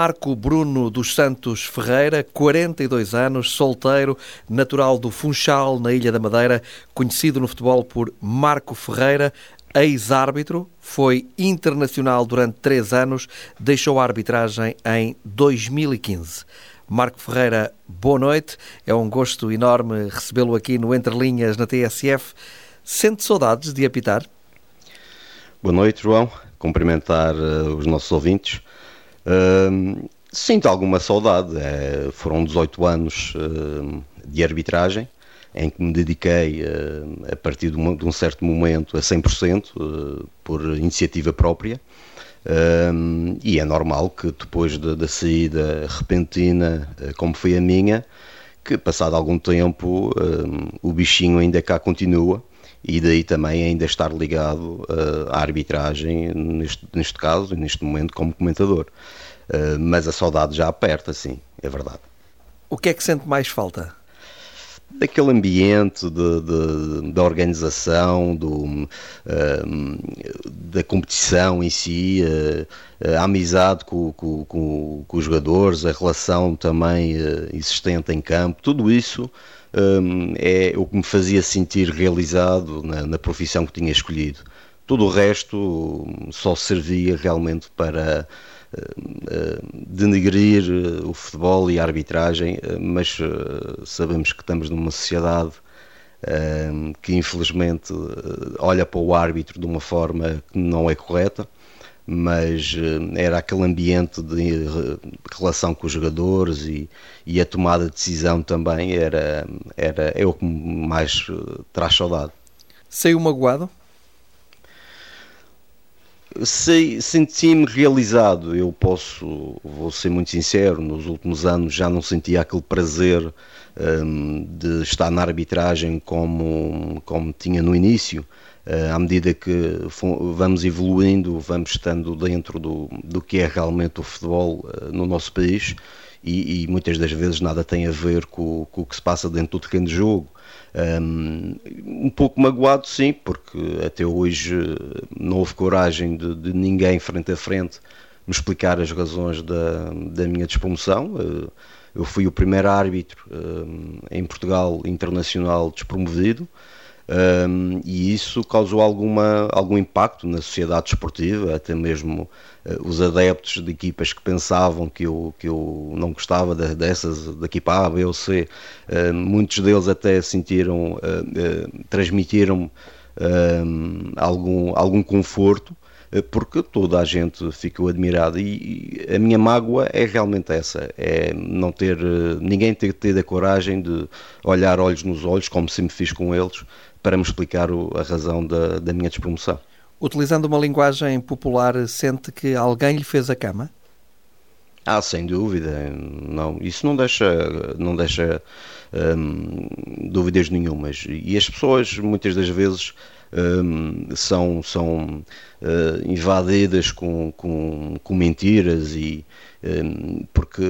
Marco Bruno dos Santos Ferreira, 42 anos, solteiro, natural do Funchal, na Ilha da Madeira, conhecido no futebol por Marco Ferreira, ex-árbitro, foi internacional durante três anos, deixou a arbitragem em 2015. Marco Ferreira, boa noite. É um gosto enorme recebê-lo aqui no Entre Linhas na TSF. Sente saudades de apitar? Boa noite, João. Cumprimentar uh, os nossos ouvintes. Uh, sinto alguma saudade. É, foram 18 anos uh, de arbitragem em que me dediquei a partir de um, de um certo momento a 100% por iniciativa própria. E é normal que depois da, da saída repentina, eh, como foi a minha, que passado algum tempo o bichinho ainda cá continua e daí também ainda estar ligado uh, à arbitragem, neste, neste caso, neste momento, como comentador. Uh, mas a saudade já aperta, sim, é verdade. O que é que sente mais falta? daquele ambiente de, de, da organização, do, uh, da competição em si, uh, a amizade com, com, com, com, os jogadores, a relação também uh, existente em campo, tudo isso um, é o que me fazia sentir realizado na, na profissão que tinha escolhido. Todo o resto só servia realmente para eh, eh, denegrir eh, o futebol e a arbitragem, mas sabemos que estamos numa sociedade que infelizmente olha para o árbitro de uma forma que não é correta, mas era aquele ambiente de relação com os jogadores e, e a tomada de decisão também era, era é o que mais traz saudade. Saiu magoado? senti-me realizado. Eu posso, vou ser muito sincero, nos últimos anos já não sentia aquele prazer um, de estar na arbitragem como, como tinha no início. Uh, à medida que vamos evoluindo, vamos estando dentro do, do que é realmente o futebol uh, no nosso país e, e, muitas das vezes nada tem a ver com, com o que se passa dentro do terreno de jogo. Um, um pouco magoado, sim, porque até hoje não houve coragem de, de ninguém frente a frente me explicar as razões da, da minha despromoção. Eu fui o primeiro árbitro um, em Portugal internacional despromovido. Um, e isso causou alguma, algum impacto na sociedade desportiva, até mesmo uh, os adeptos de equipas que pensavam que eu, que eu não gostava de, dessas, da equipa A, B ou C, uh, muitos deles até sentiram, uh, transmitiram algum, algum conforto porque toda a gente ficou admirada e a minha mágoa é realmente essa, é não ter ninguém ter tido a coragem de olhar olhos nos olhos, como sempre fiz com eles, para me explicar a razão da, da minha despromoção. Utilizando uma linguagem popular, sente que alguém lhe fez a cama? Ah, sem dúvida. Não, isso não deixa, não deixa hum, dúvidas nenhumas. E as pessoas, muitas das vezes, hum, são, são uh, invadidas com, com, com mentiras e hum, porque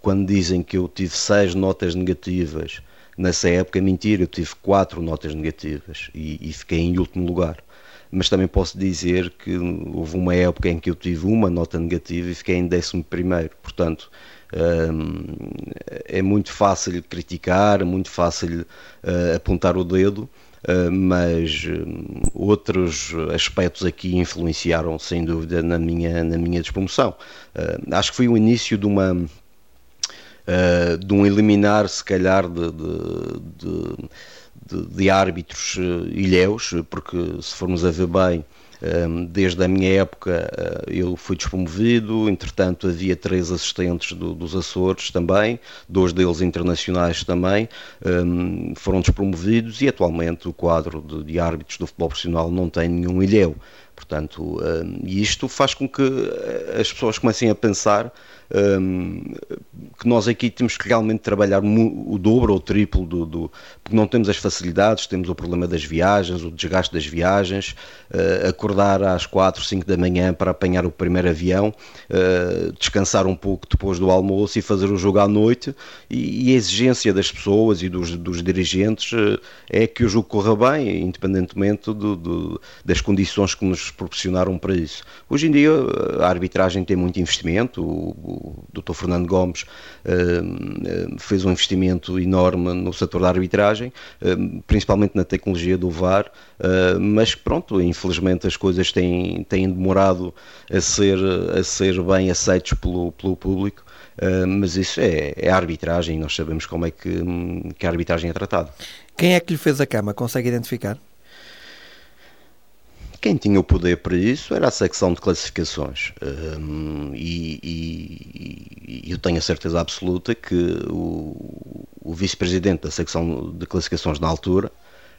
quando dizem que eu tive seis notas negativas Nessa época, mentira, eu tive quatro notas negativas e, e fiquei em último lugar mas também posso dizer que houve uma época em que eu tive uma nota negativa e fiquei em décimo primeiro. Portanto, é muito fácil criticar, muito fácil uh, apontar o dedo, mas um, outros aspectos aqui influenciaram sem dúvida na minha, na minha despromoção. Uh, acho que foi o início de uma uh, de um eliminar, se calhar, de, de, de, de árbitros uh, ilhéus, porque se formos a ver bem, desde a minha época uh, eu fui despromovido, entretanto havia três assistentes do, dos Açores também, dois deles internacionais também, foram despromovidos e atualmente o quadro de, de árbitros do futebol profissional não tem nenhum ilhéu. Portanto, isto faz com que as pessoas comecem a pensar que nós aqui temos que realmente trabalhar o dobro ou o triplo do, do, não temos as facilidades, temos o problema das viagens, o desgaste das viagens, uh, acordar às 4, 5 da manhã para apanhar o primeiro avião, uh, descansar um pouco depois do almoço e fazer o jogo à noite. E, e a exigência das pessoas e dos, dos dirigentes uh, é que o jogo corra bem, independentemente do, do, das condições que nos proporcionaram para isso. Hoje em dia a arbitragem tem muito investimento, o, o Dr. Fernando Gomes fez um investimento enorme no setor da arbitragem, principalmente na tecnologia do VAR, mas pronto, infelizmente as coisas têm, têm demorado a ser, a ser bem aceitos pelo, pelo público. Uh, mas isso é, é a arbitragem, nós sabemos como é que, que a arbitragem é tratada. Quem é que lhe fez a cama? Consegue identificar? Quem tinha o poder para isso era a secção de classificações. Um, e, e, e, eu tenho a certeza absoluta que o, o vice-presidente da secção de classificações na altura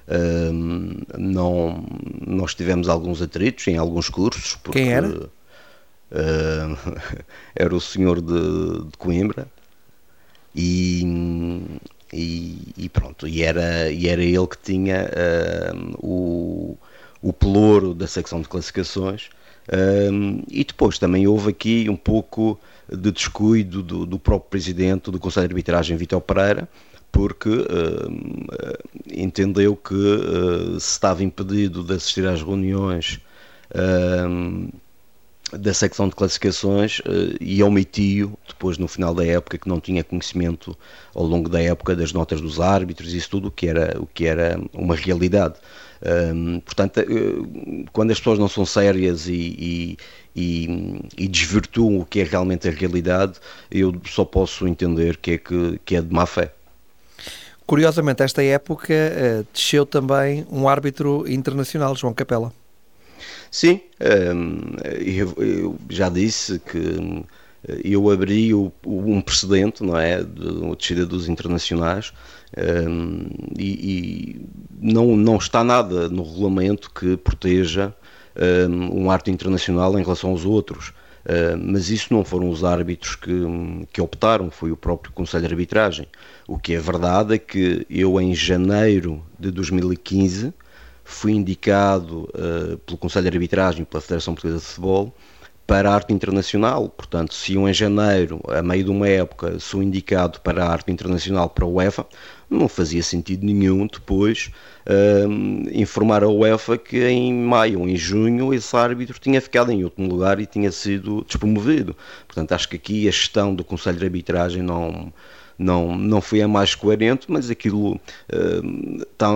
um, não, nós tivemos alguns atritos em alguns cursos. Porque, Quem era? Uh, era o senhor de, de Coimbra. E, e, e, pronto, e era, e era ele que tinha uh, o, o pelouro da secção de classificações. Um, e depois também houve aqui um pouco de descuido do, do próprio presidente do Conselho de Arbitragem, Vitor Pereira, porque uh, entendeu que uh, se estava impedido de assistir às reuniões uh, da secção de classificações e omitiu depois no final da época que não tinha conhecimento ao longo da época das notas dos árbitros isso tudo o que era o que era uma realidade um, portanto quando as pessoas não são sérias e, e, e, e, desvirtuam o que é realmente a realidade eu só posso entender que é que, que é de má fé Curiosamente, esta época uh, desceu também um árbitro internacional, João Capela. Sim, um, eu, já disse que hum, eu abri um precedente, não é, de descida dos internacionais um, e, não, não está nada no regulamento que proteja um, arte internacional em relação aos outros. Mas isso não foram os árbitros que, que optaram, foi o próprio Conselho de Arbitragem. O que é verdade é que eu, em janeiro de 2015, fui indicado uh, pelo Conselho de Arbitragem, pela Federação Portuguesa de Futebol, para a arte internacional. Portanto, se eu em janeiro, a meio de uma época, sou indicado para a arte internacional para a UEFA, não fazia sentido nenhum depois uh, informar a UEFA que em maio ou em junho esse árbitro tinha ficado em último lugar e tinha sido despromovido. Portanto, acho que aqui a gestão do Conselho de Arbitragem não não, não foi a mais coerente, mas aquilo uh, tá,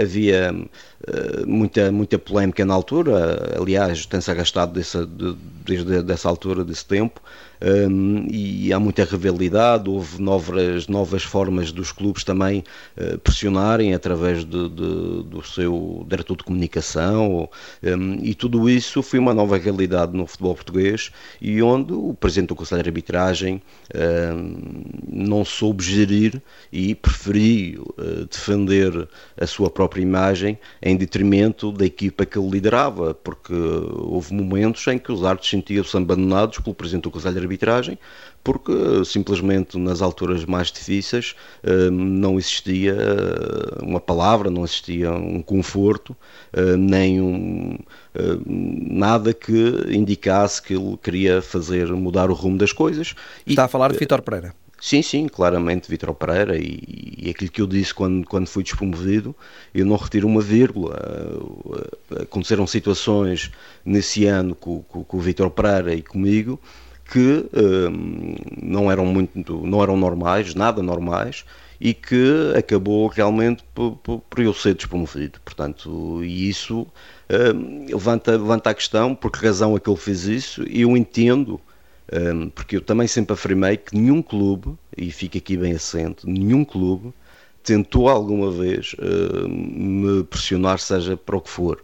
havia uh, muita, muita polémica na altura, aliás, tem-se agastado dessa, de, desde essa altura, desse tempo, um, e há muita rivalidade, houve novas, novas formas dos clubes também uh, pressionarem através de, de, do seu diretor de comunicação um, e tudo isso foi uma nova realidade no futebol português e onde o Presidente do Conselho de Arbitragem um, não soube gerir e preferiu uh, defender a sua própria imagem em detrimento da equipa que ele liderava, porque houve momentos em que os árbitros sentiam-se abandonados pelo Presidente do Conselho de arbitragem, porque simplesmente nas alturas mais difíceis eh, não existia eh, uma palavra, não existia um conforto, eh, nem um, nada que indicasse que ele queria fazer mudar o rumo das coisas. Está a falar de Vitor Pereira. Sim, sim, claramente Vitor Pereira e, e, aquilo que eu disse quando, quando fui despromovido, eu não retiro uma vírgula. Aconteceram situações nesse ano com, com, com o Vitor Pereira e comigo que um, não eram muito, não eram normais, nada normais, e que acabou realmente por, por, por eu ser despromovido. Portanto, e isso um, levanta, levanta a questão, por que razão é que ele fez isso, e eu entendo, um, porque eu também sempre afirmei que nenhum clube, e fica aqui bem assente, nenhum clube tentou alguma vez uh, me pressionar, seja para o que for.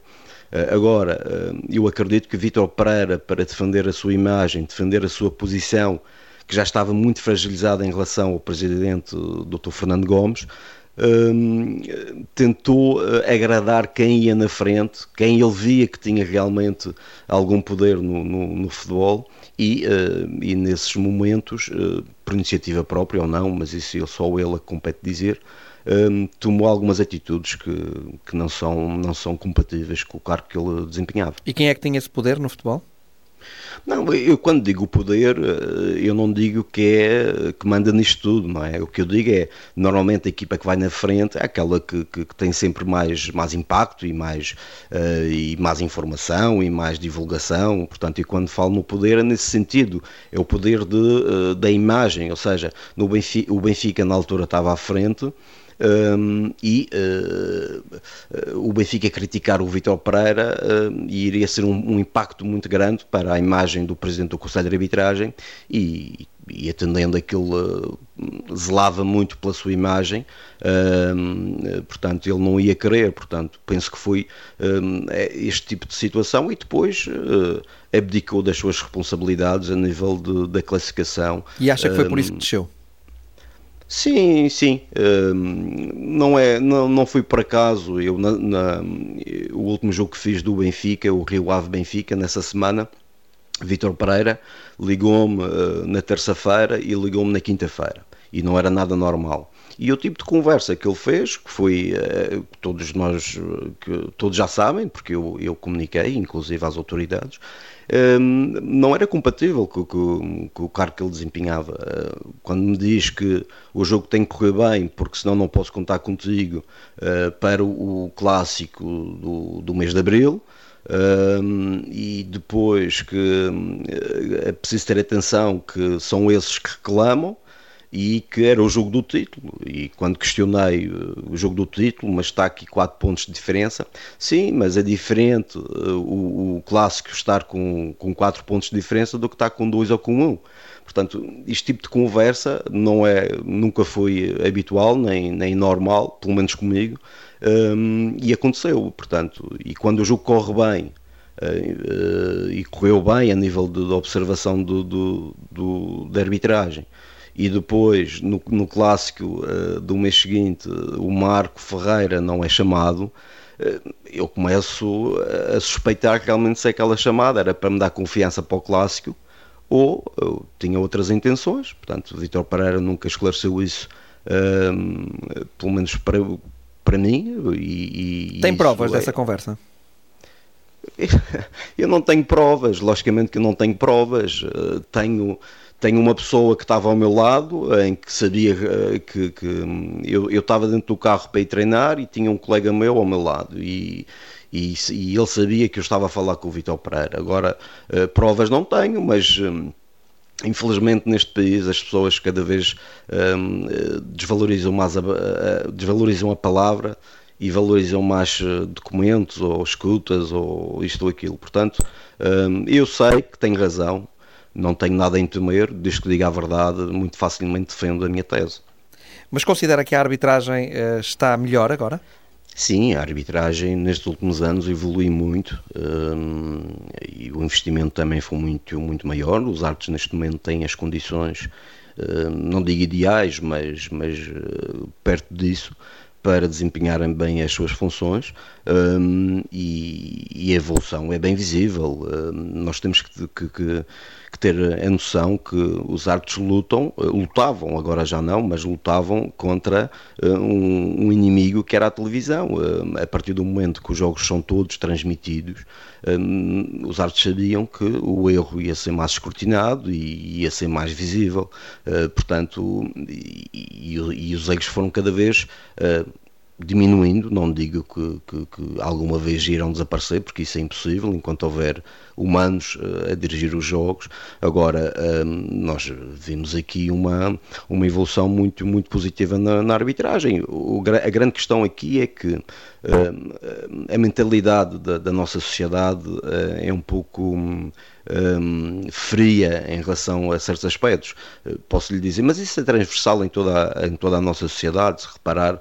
Eh, agora, eh, eu acredito que Vítor Pereira, para defender a sua imagem, defender a sua posição, que já estava muito fragilizada em relação ao presidente Dr. Fernando Gomes, ehm, tentou uh, agradar quem ia na frente, quem ele via que tinha realmente algum poder no, no, no futebol e, e nesses momentos, por iniciativa própria ou não, mas isso só ele a compete dizer, um, tomou algumas atitudes que, que não, são, não são compatíveis com o cargo que ele desempenhava. E quem é que tinha esse poder no futebol? Não, eu quando digo poder, eh, eu não digo que é que manda nisto tudo, não é? O que eu digo é, normalmente a equipa que vai na frente é aquela que, que, que tem sempre mais, mais impacto e mais, uh, e mais informação e mais divulgação, portanto, e quando falo no poder é nesse sentido, é o poder de, uh, da imagem, ou seja, no Benfica, o Benfica na altura estava à frente, um, e uh, o Benfica criticar o Vitor Pereira uh, iria ser um, um, impacto muito grande para a imagem do Presidente do Conselho de Arbitragem e, e atendendo aquilo uh, zelava muito pela sua imagem portanto ele não ia querer portanto penso que foi este tipo de situação e depois abdicou das suas responsabilidades a nível de, da classificação e acha que foi por isso que desceu? Sim, sim. Um, não, é, não, não fui por acaso. Eu, na, na, o último jogo que fiz do Benfica, o Rio Ave Benfica, nessa semana, Vitor Pereira ligou-me uh, na terça-feira e ligou-me na quinta-feira. E não era nada normal. E o tipo de conversa que ele fez, que foi, uh, todos nós, que todos já sabem, porque eu, eu comuniquei, inclusive às autoridades, não era compatível com, com, com, o cargo que ele desempenhava. Ah, quando me diz que o jogo tem que correr bem, porque senão não posso contar contigo ah, para o, clássico do, do mês de abril. e depois que é preciso ter atenção que são esses que reclamam e que era o jogo do título. E quando questionei eh, o jogo do título, mas está aqui 4 pontos de diferença, sim, mas é diferente eh, o, o clássico estar com, com 4 pontos de diferença do que estar com 2 ou com 1. Um. Portanto, este tipo de conversa não é, nunca foi habitual, nem, nem normal, pelo menos comigo, um, e aconteceu. Portanto, e quando o jogo corre bem, uh, e correu bem a nível de, de observação do, do, do, da arbitragem, e depois no, no clássico uh, do mês seguinte o Marco Ferreira não é chamado, uh, eu começo a suspeitar que realmente se aquela chamada era para me dar confiança para o clássico ou uh, tinha outras intenções. Portanto, Vitor Pereira nunca esclareceu isso, ehm, pelo menos para, para mim. E, e Tem provas é... dessa conversa? Eu não tenho provas, logicamente que eu não tenho provas. tenho tenho uma pessoa que estava ao meu lado, em que sabia eh, que, que eu, eu estava dentro do carro para ir treinar e tinha um colega meu ao meu lado e, e, e ele sabia que eu estava a falar com o Vitor Pereira. Agora, uh, provas não tenho, mas. Um, Infelizmente neste país as pessoas cada vez um, desvalorizam mais a, desvalorizam a palavra e valorizam mais documentos ou escutas ou isto ou aquilo. Portanto, um, eu sei que tenho razão, não tenho nada em temer, desde que diga a verdade, muito facilmente defendo a minha tese. Mas considera que a arbitragem uh, está melhor agora? Sim, a arbitragem nestes últimos anos evolui muito um, e o investimento também foi muito, muito maior. Os árbitros neste momento têm as condições, um, não digo ideais, mas, mas uh, perto disso, para desempenharem bem as suas funções um, e, e, a evolução é bem visível. Um, nós temos que, que, que, ter a noção que os árbitros lutam, uh, lutavam, agora já não, mas lutavam contra uh, um, um, inimigo que era a televisão. A partir do momento que os jogos são todos transmitidos, os árbitros sabiam que o erro ia ser mais escrutinado e ia ser mais visível. Uh, portanto, e, e, e, os erros foram cada vez uh, diminuindo, não digo que, que, que, alguma vez irão desaparecer, porque isso é impossível enquanto houver humanos uh, a dirigir os jogos. Agora, uh, nós vimos aqui uma, uma evolução muito, muito positiva na, na arbitragem. O, a grande questão aqui é que uh, a mentalidade da, da nossa sociedade é um pouco. Um, fria em relação a certos aspectos. Uh, posso lhe dizer, mas isso é transversal em toda a, em toda a nossa sociedade, se reparar uh,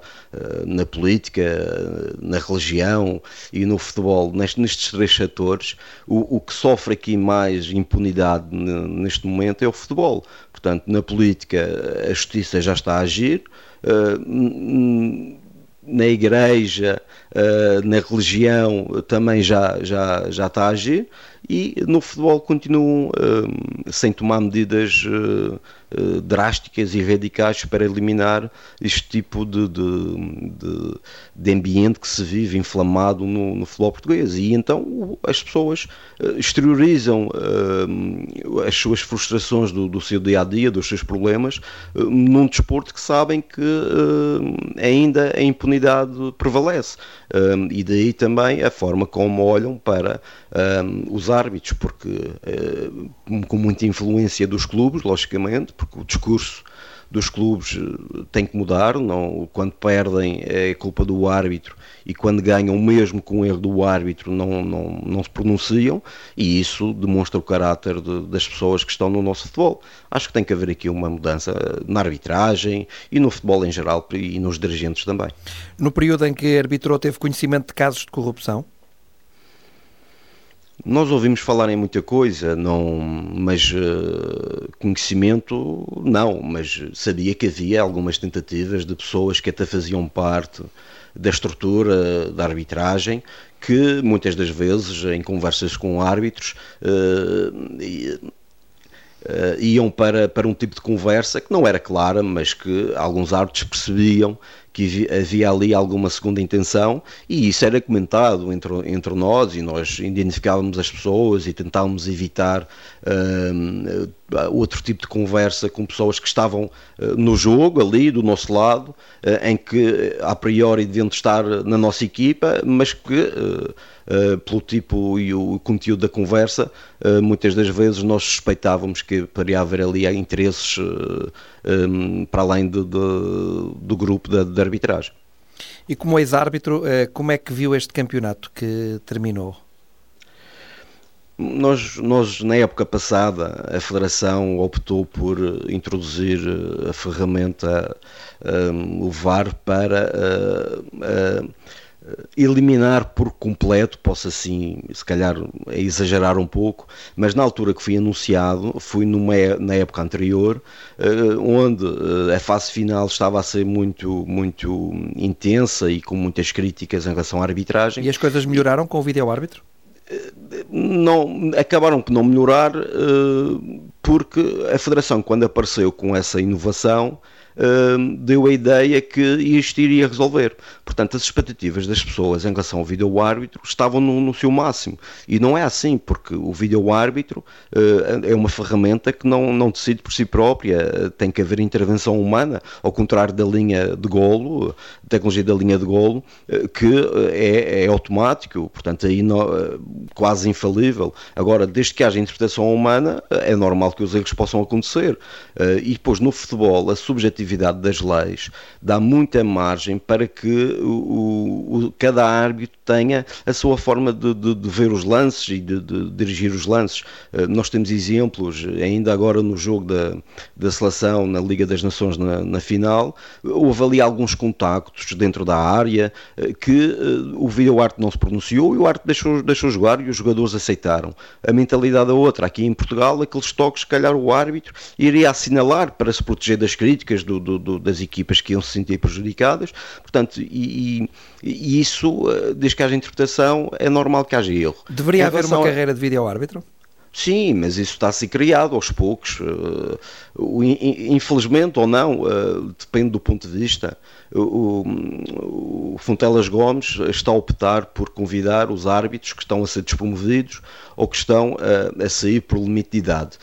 na política, uh, na religião e no futebol, nestes, nestes três setores, o, o, que sofre aqui mais impunidade neste momento é o futebol. Portanto, na política a justiça já está a agir, na igreja, na religião também já, já, já está a agir e no futebol continuam sem tomar medidas eh, drásticas e radicais para eliminar este tipo de, de, de, de ambiente que se vive inflamado no, no, futebol português. E então as pessoas eh, exteriorizam uh, as suas frustrações do, do, seu dia a dia, dos seus problemas, uh, num desporto que sabem que uh, ainda a impunidade prevalece. e daí também a forma como olham para os árbitros, porque com muita influência dos clubes, logicamente, porque o discurso dos clubes eh, tem que mudar, não, quando perdem é culpa do árbitro e quando ganham, mesmo com o erro do árbitro, não, não, não se pronunciam e isso demonstra o caráter de, das pessoas que estão no nosso futebol. Acho que tem que haver aqui uma mudança na arbitragem e no futebol em geral e nos dirigentes também. No período em que arbitrou, teve conhecimento de casos de corrupção? Nós ouvimos falar em muita coisa, não, mas uh, conhecimento não, mas sabia que havia algumas tentativas de pessoas que até faziam parte da estrutura da arbitragem, que muitas das vezes em conversas com árbitros uh, iam para, para um tipo de conversa que não era clara, mas que alguns árbitros percebiam que havia ali alguma segunda intenção e isso era comentado entre, entre nós e nós identificávamos as pessoas e tentávamos evitar uh, outro tipo de conversa com pessoas que estavam uh, no jogo ali do nosso lado, uh, em que a priori deviam estar na nossa equipa, mas que Uh, pelo tipo e o conteúdo da conversa, uh, muitas das vezes nós suspeitávamos que poderia haver ali interesses uh, para além de, de, do grupo de, de arbitragem. E como ex-árbitro, como é que viu este campeonato que terminou? Nós, nós, na época passada, a Federação optou por introduzir a ferramenta um, o VAR para uh, uh, eliminar por completo, posso assim, se calhar exagerar um pouco, mas na altura que foi anunciado, foi numa, na época anterior, onde a fase final estava a ser muito, muito intensa e com muitas críticas em relação à arbitragem. E as coisas melhoraram com o vídeo-árbitro? Não, acabaram por não melhorar uh, porque a Federação, quando apareceu com essa inovação, deu a ideia que isto iria resolver. Portanto, as expectativas das pessoas em relação ao vídeo-árbitro estavam no, no, seu máximo. E não é assim, porque o vídeo-árbitro uh, é uma ferramenta que não, não decide por si própria, tem que haver intervenção humana, ao contrário da linha de golo, tecnologia da linha de golo, uh, que é, é, automático, portanto, aí não, quase infalível. Agora, desde que haja interpretação humana, é normal que os erros possam acontecer. e depois, no futebol, a subjetividade das leis dá muita margem para que o, o cada árbitro tenha a sua forma de, de, de ver os lances e de, de, dirigir os lances. Nós temos exemplos, ainda agora no jogo da, da seleção na Liga das Nações na, na final, houve ali alguns contactos dentro da área uh, que uh, o vídeo arte não se pronunciou e o arte deixou, deixou jogar e os jogadores aceitaram. A mentalidade é outra. Aqui em Portugal, aqueles toques, se calhar o árbitro iria assinalar para se proteger das críticas do, do, do, das equipas que iam se sentir prejudicadas. Portanto, e, e, isso, eh, desde que haja interpretação, é normal que haja erro. Deveria haver uma a... carreira de vídeo-árbitro? Sim, mas isso está a ser criado aos poucos. Eh, infelizmente ou não, eh, depende do ponto de vista. O, o Fontelas Gomes está a optar por convidar os árbitros que estão a ser despromovidos ou que estão a, a sair por limite de idade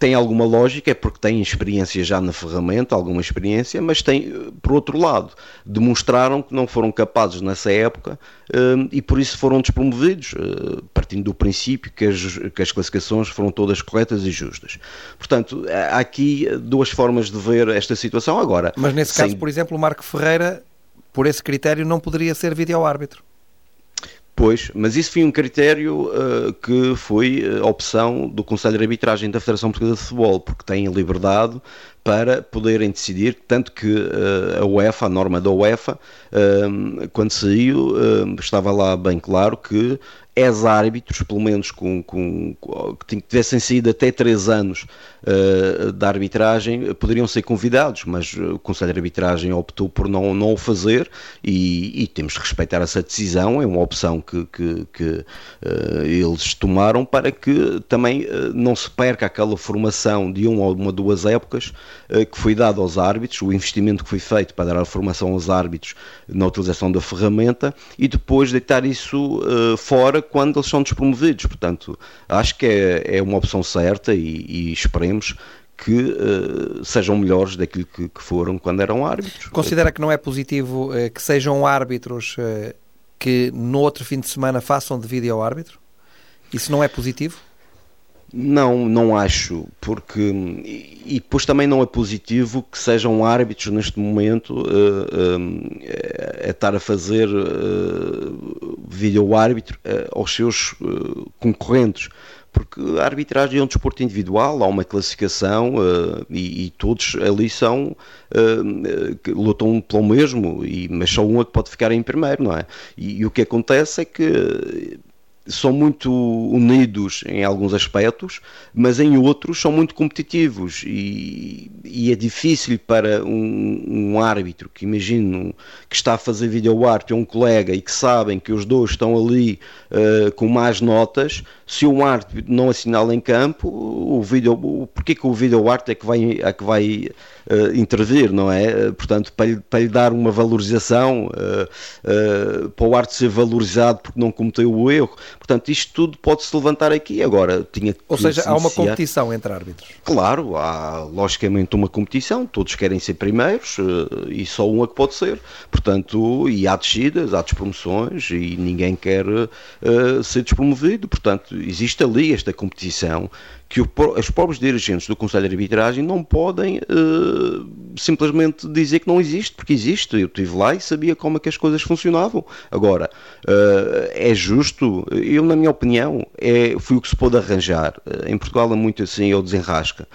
tem alguma lógica, é porque tem experiência já na ferramenta, alguma experiência, mas tem, por outro lado, demonstraram que não foram capazes nessa época um, e por isso foram despromovidos, uh, partindo do princípio que as, que as classificações foram todas corretas e justas. Portanto, há aqui duas formas de ver esta situação agora. Mas nesse sem... caso, por exemplo, o Marco Ferreira, por esse critério, não poderia ser vídeo-árbitro. Pois, mas isso foi um critério uh, que foi a opção do Conselho de Arbitragem da Federação Portuguesa de Futebol, porque tem liberdade para poderem decidir, tanto que a UEFA, a norma da UEFA, quando saiu, estava lá bem claro que ex-árbitros, pelo menos com, com, que tivessem saído até 3 anos uh, da arbitragem, poderiam ser convidados, mas o Conselho de Arbitragem optou por não, não o fazer e, e temos de respeitar essa decisão, é uma opção que, que, que uh, eles tomaram para que também uh, não se perca aquela formação de uma ou uma, duas épocas que foi dada aos árbitros, o investimento que foi feito para dar a formação aos árbitros na utilização da ferramenta e depois deitar isso fora quando eles são despromovidos. Portanto, acho que é, é uma opção certa e, e esperemos que uh, sejam melhores daquilo que, que, foram quando eram árbitros. Considera que não é positivo uh, que sejam árbitros uh, que no outro fim de semana façam de vídeo ao árbitro? Isso não é positivo? Não, não acho, porque e, e depois também não é positivo que sejam árbitros neste momento uh, uh, a estar a fazer uh, vídeo árbitro aos seus concorrentes, porque a arbitragem é um desporto individual, há uma classificação e, e, todos ali são que lutam pelo mesmo, e, mas só um é que pode ficar em primeiro, não é? E, e o que acontece é que são muito unidos em alguns aspectos, mas em outros são muito competitivos. E, e é difícil para um, um, árbitro que imagino que está a fazer vídeo arte um colega e que sabem que os dois estão ali uh, com mais notas, se um árbitro não assinala em campo, o vídeo, porque que o vídeo arte é que vai, é que vai uh, intervir, não é? Uh, portanto, para lhe, para lhe, dar uma valorização, para o arte ser valorizado porque não cometeu o erro, Portanto, isto tudo pode-se levantar aqui. Agora, tinha Ou seja, há uma competição entre árbitros. Claro, há logicamente uma competição, todos querem ser primeiros eh, e só um é que pode ser. Portanto, e há descidas, há despromoções e ninguém quer uh, ser despromovido. Portanto, existe ali esta competição que o, os próprios dirigentes do Conselho de Arbitragem não podem uh, simplesmente dizer que não existe, porque existe. Eu estive lá e sabia como é que as coisas funcionavam. Agora, uh, é justo, eu, na minha opinião, é, foi o que se pôde arranjar. Em Portugal é muito assim, ou desenrasca.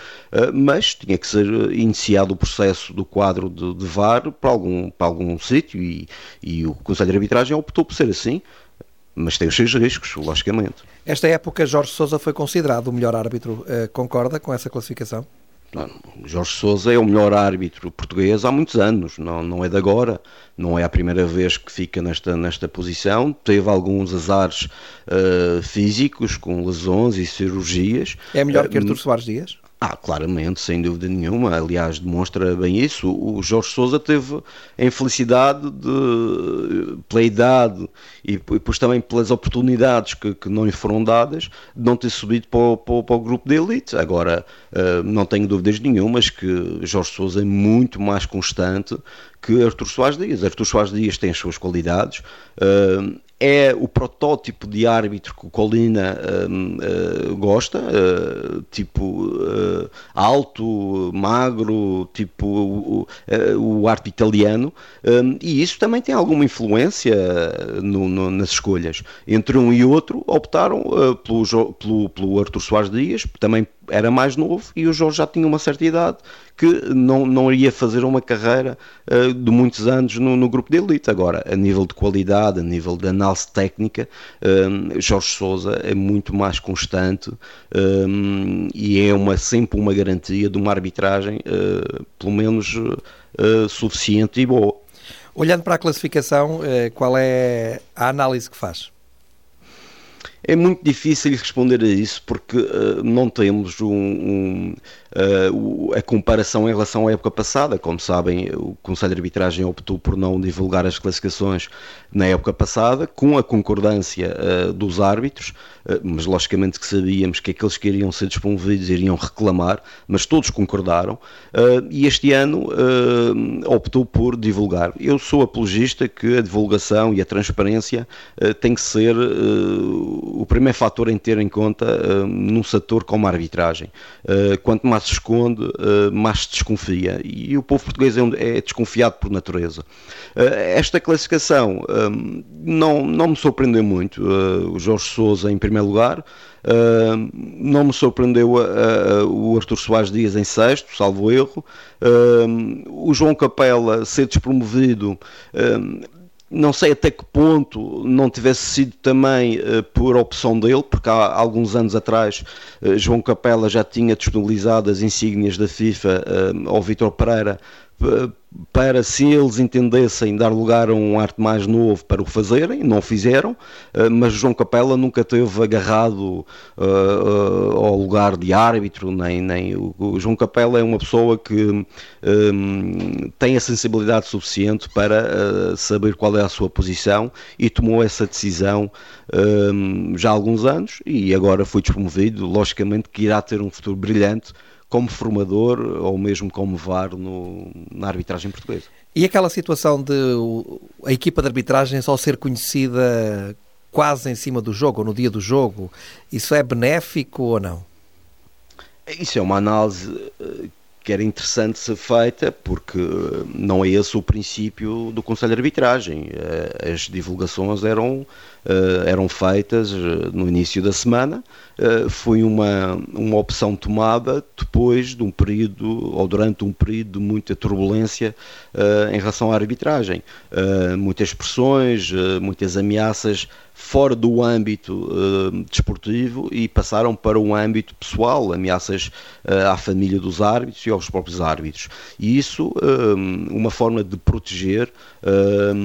mas tinha que ser iniciado o processo do quadro de, de VAR para algum, para algum sítio e, e o Conselho de Arbitragem optou por ser assim mas tem os seus riscos, logicamente. Esta época, Jorge Sousa foi considerado o melhor árbitro. Uh, concorda com essa classificação? Não, Jorge Sousa é o melhor árbitro português há muitos anos, não, não é de agora, não é a primeira vez que fica nesta, nesta posição. Teve alguns azares uh, físicos, com lesões e cirurgias. É melhor que Artur Soares Dias? Ah, claramente, sem dúvida nenhuma. Aliás, demonstra bem isso. O Jorge Sousa teve a infelicidade de, pela idade e depois também pelas oportunidades que, que não lhe foram dadas, de não ter subido para o, para, para o grupo de elite. Agora, uh, não tenho dúvidas nenhumas que Jorge Sousa é muito mais constante que Artur Soares Dias. Artur Soares Dias tem as suas qualidades. É o protótipo de árbitro que o Colina uh, uh, gosta, uh, tipo alto, magro, tipo o, o italiano, um, e isso também tem alguma influência no, no, nas escolhas. Entre um e outro optaram pelo, pelo, pelo Artur Soares Dias, também era mais novo e o Jorge já tinha uma certa idade que não, não iria fazer uma carreira uh, de muitos anos no, no, grupo de elite. Agora, a nível de qualidade, a nível de análise técnica, um, eh, Jorge Souza é muito mais constante um, e é uma, sempre uma garantia de uma arbitragem, uh, pelo menos uh, suficiente e boa. Olhando para a classificação, qual é a análise que faz? É muito difícil responder a isso porque uh, não temos um, um, uh, a comparação em relação à época passada. Como sabem, o Conselho de Arbitragem optou por não divulgar as classificações na época passada, com a concordância uh, dos árbitros, mas logicamente que sabíamos que aqueles que iriam ser despromovidos iriam reclamar, mas todos concordaram, e este ano optou por divulgar. Eu sou apologista que a divulgação e a transparência tem que ser o primeiro fator em ter em conta uh, num setor como a arbitragem. Uh, quanto mais se esconde, uh, mais se desconfia. E o povo português é, é desconfiado por natureza. esta classificação não, não me surpreendeu muito. o Jorge Sousa em primeiro lugar. não me surpreendeu o Artur Soares Dias em sexto, salvo erro. o João Capela ser despromovido não sei até que ponto não tivesse sido também uh, por opção dele, porque há alguns anos atrás uh, João Capela já tinha disponibilizado as insígnias da FIFA uh, ao Vitor Pereira para, se eles entendessem dar lugar a um arte mais novo para o fazerem, não fizeram, eh, mas João Capela nunca teve agarrado uh, ao lugar de árbitro, nem, nem o, João Capela é uma pessoa que um, tem a sensibilidade suficiente para uh, saber qual é a sua posição e tomou essa decisão um, já há alguns anos e agora foi despromovido, logicamente que irá ter um futuro brilhante como formador ou mesmo como VAR no, na arbitragem portuguesa. E aquela situação de a equipa de arbitragem só ser conhecida quase em cima do jogo, ou no dia do jogo, isso é benéfico ou não? Isso é uma análise eh, que era interessante ser feita, porque eh, não é esse o princípio do Conselho de Arbitragem. Eh, as divulgações eram, eram feitas no início da semana eh, foi uma, uma opção tomada depois de um período, ou durante um período de muita turbulência em relação à arbitragem. Muitas pressões, muitas ameaças fora do âmbito desportivo e passaram para um âmbito pessoal, ameaças à família dos árbitros e aos próprios árbitros. E isso, uma forma de proteger.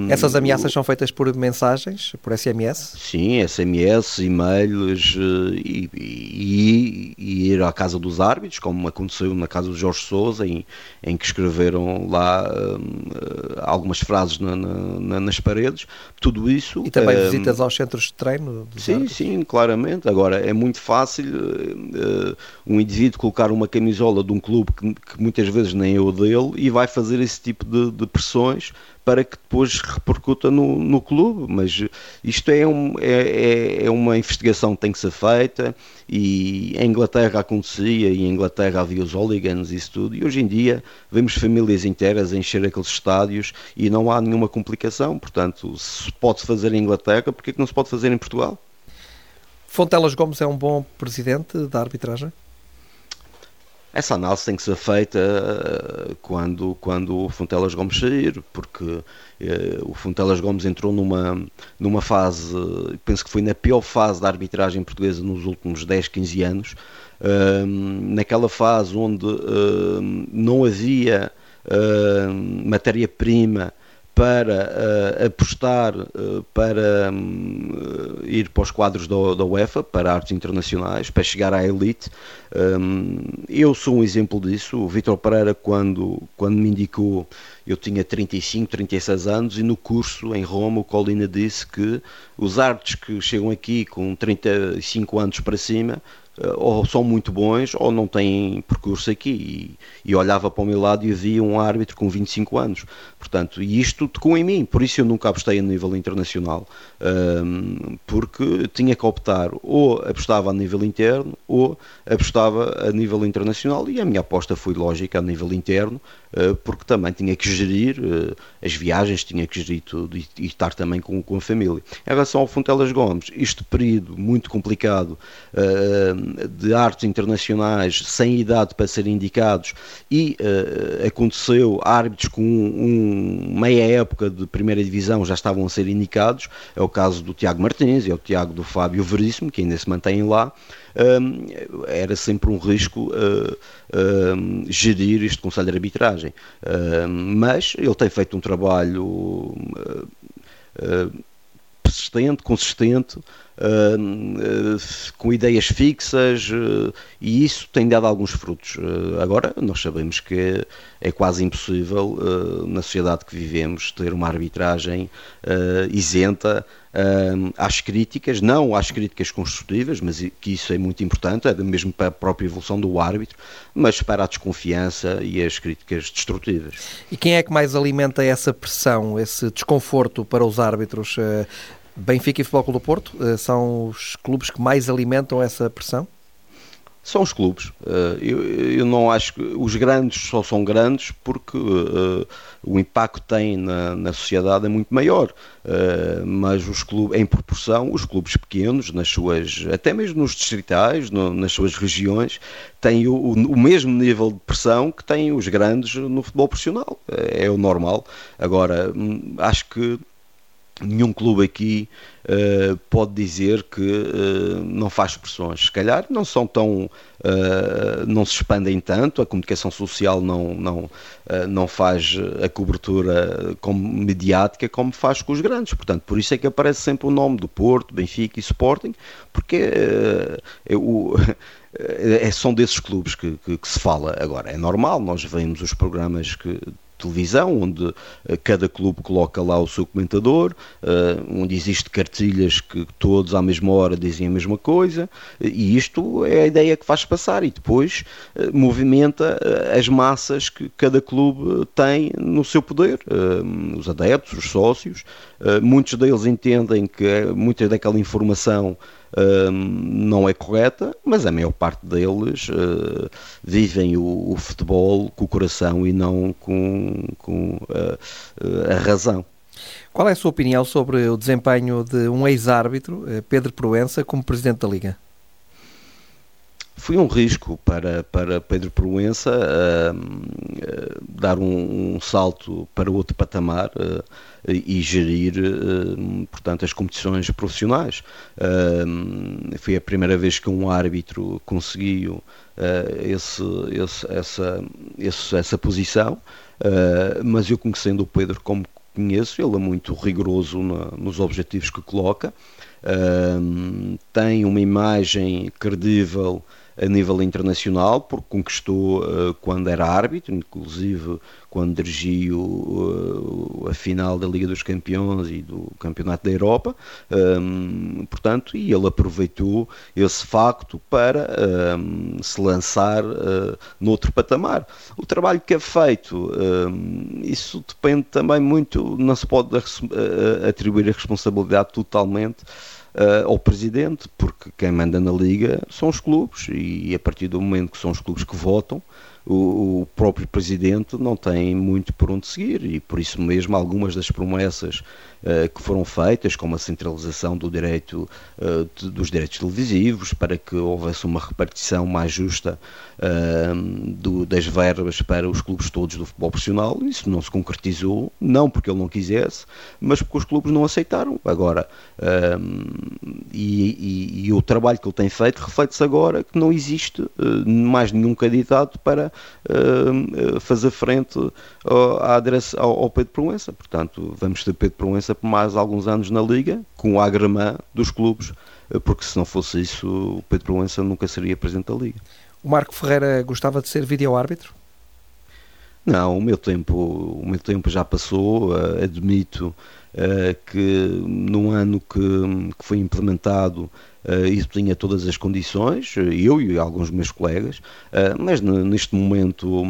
Essas ameaças são feitas por mensagens, por SMS? Sim, SMS, e-mails e e, e, ir à casa dos árbitros, como aconteceu na casa do Jorge Souza, em, em que escreveram lá uh, algumas frases na, na, nas paredes, tudo isso. E também uh, visitas aos centros de treino? Sim, árbitros. sim, claramente. Agora, é muito fácil uh, um indivíduo colocar uma camisola de um clube que, que, muitas vezes nem é o dele e vai fazer esse tipo de, de pressões para que depois repercuta no, no clube. Mas isto é, um, é, é, é uma investigação que tem que ser feita e em Inglaterra acontecia e em Inglaterra havia os hooligans e isso tudo e hoje em dia vemos famílias inteiras encher aqueles estádios e não há nenhuma complicação. Portanto, se pode fazer em Inglaterra, por que não se pode fazer em Portugal? Fontelas Gomes é um bom presidente da arbitragem? Essa análise tem que ser feita eh, quando, quando o Fontelas Gomes sair, porque eh, o Fontelas Gomes entrou numa, numa fase, penso que foi na pior fase da arbitragem portuguesa nos últimos 10, 15 anos, eh, naquela fase onde não havia matéria-prima para uh, apostar uh, para um, ir para os quadros da, UEFA, para artes internacionais, para chegar à elite. Um, eu sou um exemplo disso. O Vitor Pereira, quando, quando me indicou, eu tinha 35, 36 anos e no curso em Roma o Colina disse que os artes que chegam aqui com 35 anos para cima eh, ou são muito bons ou não têm percurso aqui. E, e, olhava para o meu lado e via um árbitro com 25 anos. Portanto, e isto tocou em mim, por isso eu nunca apostei a nível internacional, um, porque tinha que optar ou apostava a nível interno ou apostava a nível internacional. E a minha aposta foi lógica a nível interno, uh, porque também tinha que gerir uh, as viagens, tinha que gerir tudo e, e estar também com, com, a família. Em relação ao Fontelas Gomes, este período muito complicado. Uh, de artes internacionais sem idade para serem indicados e uh, aconteceu árbitros com um, um, meia época de primeira divisão já estavam a ser indicados, é o caso do Tiago Martins e é o Tiago do Fábio Veríssimo, que ainda se mantêm lá, um, era sempre um risco uh, gerir este Conselho de Arbitragem. Uh, mas ele tem feito um trabalho persistente, consistente, com ideias fixas uh, e isso tem dado alguns frutos. agora, nós sabemos que é, é quase impossível, na sociedade que vivemos, ter uma arbitragem isenta às críticas, não às críticas construtivas, mas que isso é muito importante, é mesmo para a própria evolução do árbitro, mas para a desconfiança e as críticas destrutivas. E quem é que mais alimenta essa pressão, esse desconforto para os árbitros? Benfica e Futebol Clube do Porto são os clubes que mais alimentam essa pressão? são os clubes. Eh, eu, não acho que os grandes só são grandes porque uh, o impacto que têm na, sociedade é muito maior. Mas os clubes, em proporção, os clubes pequenos, nas suas, até mesmo nos distritais, nas suas regiões, têm o, mesmo nível de pressão que têm os grandes no futebol profissional. É, é o normal. Agora, hum, acho que nenhum clube aqui uh, pode dizer que uh, não faz pressões. Se calhar não são tão. Uh, não se expandem tanto, a comunicação social não, não, não faz a cobertura como mediática como faz com os grandes. Portanto, por isso é que aparece sempre o nome do Porto, Benfica e Sporting, porque o. É, são desses clubes que, que, que se fala agora. É normal, nós vemos os programas que televisão, onde eh, cada clube coloca lá o seu comentador, eh, onde existe cartilhas que todos à mesma hora dizem a mesma coisa, e isto é a ideia que faz passar, e depois eh, movimenta as massas que cada clube tem no seu poder, os adeptos, os sócios, muitos deles entendem que muita daquela informação não é correta, mas a maior parte deles uh, vivem o, o, futebol com o coração e não com, com uh, a razão. Qual é a sua opinião sobre o desempenho de um ex-árbitro, eh, Pedro Proença, como presidente da Liga? Foi um risco para, para Pedro Proença uh, uh, dar um, um, salto para outro patamar uh, e gerir, portanto, as competições profissionais. foi a primeira vez que um árbitro conseguiu esse, esse, essa, esse, essa posição, mas eu conhecendo o Pedro como conheço, ele é muito rigoroso na, nos objetivos que coloca, tem uma imagem credível a nível internacional, porque conquistou uh, quando era árbitro, inclusive quando dirigiu uh, a final da Liga dos Campeões e do Campeonato da Europa, um, portanto, e ele aproveitou esse facto para um, se lançar uh, noutro patamar. O trabalho que é feito, um, isso depende também muito, não se pode atribuir a responsabilidade totalmente uh, ao presidente, porque quem manda na liga são os clubes e a partir do momento que são os clubes que votam, o, o, próprio presidente não tem muito por onde seguir e por isso mesmo algumas das promessas uh, que foram feitas, como a centralização do direito, uh, de, dos direitos televisivos, para que houvesse uma repartição mais justa uh, do, das verbas para os clubes todos do futebol profissional, isso não se concretizou, não porque ele não quisesse, mas porque os clubes não aceitaram. Agora, e, e, e, o trabalho que ele tem feito reflete-se agora que não existe mais nenhum candidato para uh, fazer frente à direção, ao, ao Pedro Proença. Portanto, vamos ter Pedro Proença por mais alguns anos na Liga, com o agramã dos clubes, eh, porque se não fosse isso, o Pedro Proença nunca seria presidente da Liga. O Marco Ferreira gostava de ser vídeo-árbitro? Não, o meu tempo, o meu tempo já passou, admito que no ano que, que foi implementado isso tinha todas as condições, eu e alguns meus colegas, uh, mas neste momento